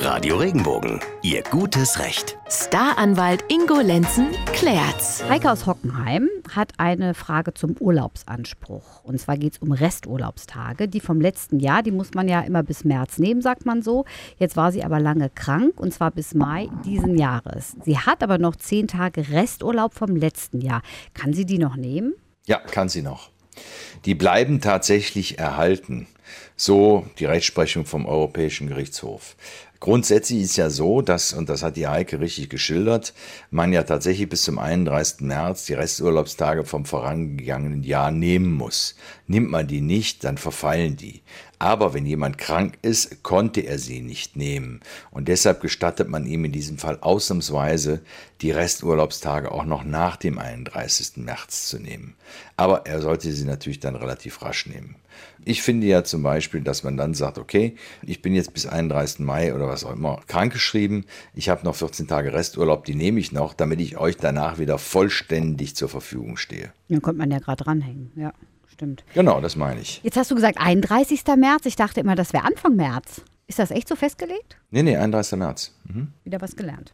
Radio Regenbogen, Ihr gutes Recht. Staranwalt Ingo Lenzen klärt's. Heike aus Hockenheim hat eine Frage zum Urlaubsanspruch. Und zwar geht es um Resturlaubstage. Die vom letzten Jahr, die muss man ja immer bis März nehmen, sagt man so. Jetzt war sie aber lange krank und zwar bis Mai diesen Jahres. Sie hat aber noch zehn Tage Resturlaub vom letzten Jahr. Kann sie die noch nehmen? Ja, kann sie noch. Die bleiben tatsächlich erhalten. So die Rechtsprechung vom Europäischen Gerichtshof. Grundsätzlich ist ja so, dass, und das hat die Heike richtig geschildert, man ja tatsächlich bis zum 31. März die Resturlaubstage vom vorangegangenen Jahr nehmen muss. Nimmt man die nicht, dann verfallen die. Aber wenn jemand krank ist, konnte er sie nicht nehmen. Und deshalb gestattet man ihm in diesem Fall ausnahmsweise, die Resturlaubstage auch noch nach dem 31. März zu nehmen. Aber er sollte sie natürlich dann relativ rasch nehmen. Ich finde ja zum Beispiel, dass man dann sagt, okay, ich bin jetzt bis 31. Mai oder was auch immer krankgeschrieben, ich habe noch 14 Tage Resturlaub, die nehme ich noch, damit ich euch danach wieder vollständig zur Verfügung stehe. Dann könnte man ja gerade dranhängen, ja stimmt. Genau, das meine ich. Jetzt hast du gesagt 31. März. Ich dachte immer, das wäre Anfang März. Ist das echt so festgelegt? Nee, nee, 31. März. Mhm. Wieder was gelernt.